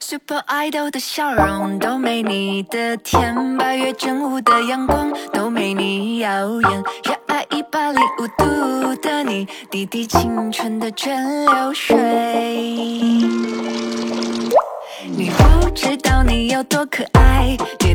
Super Idol 的笑容都没你的甜，八月正午的阳光都没你耀眼。热爱一百零五度的你，滴滴青春的蒸馏水。你不知道你有多可爱。别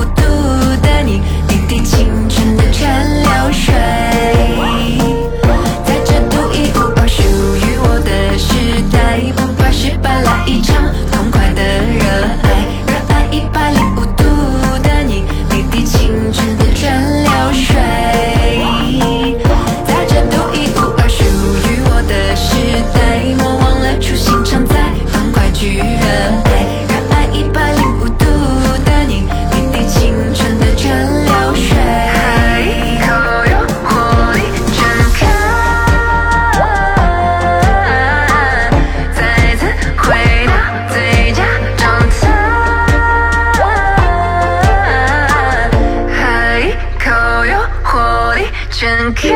utuh 全开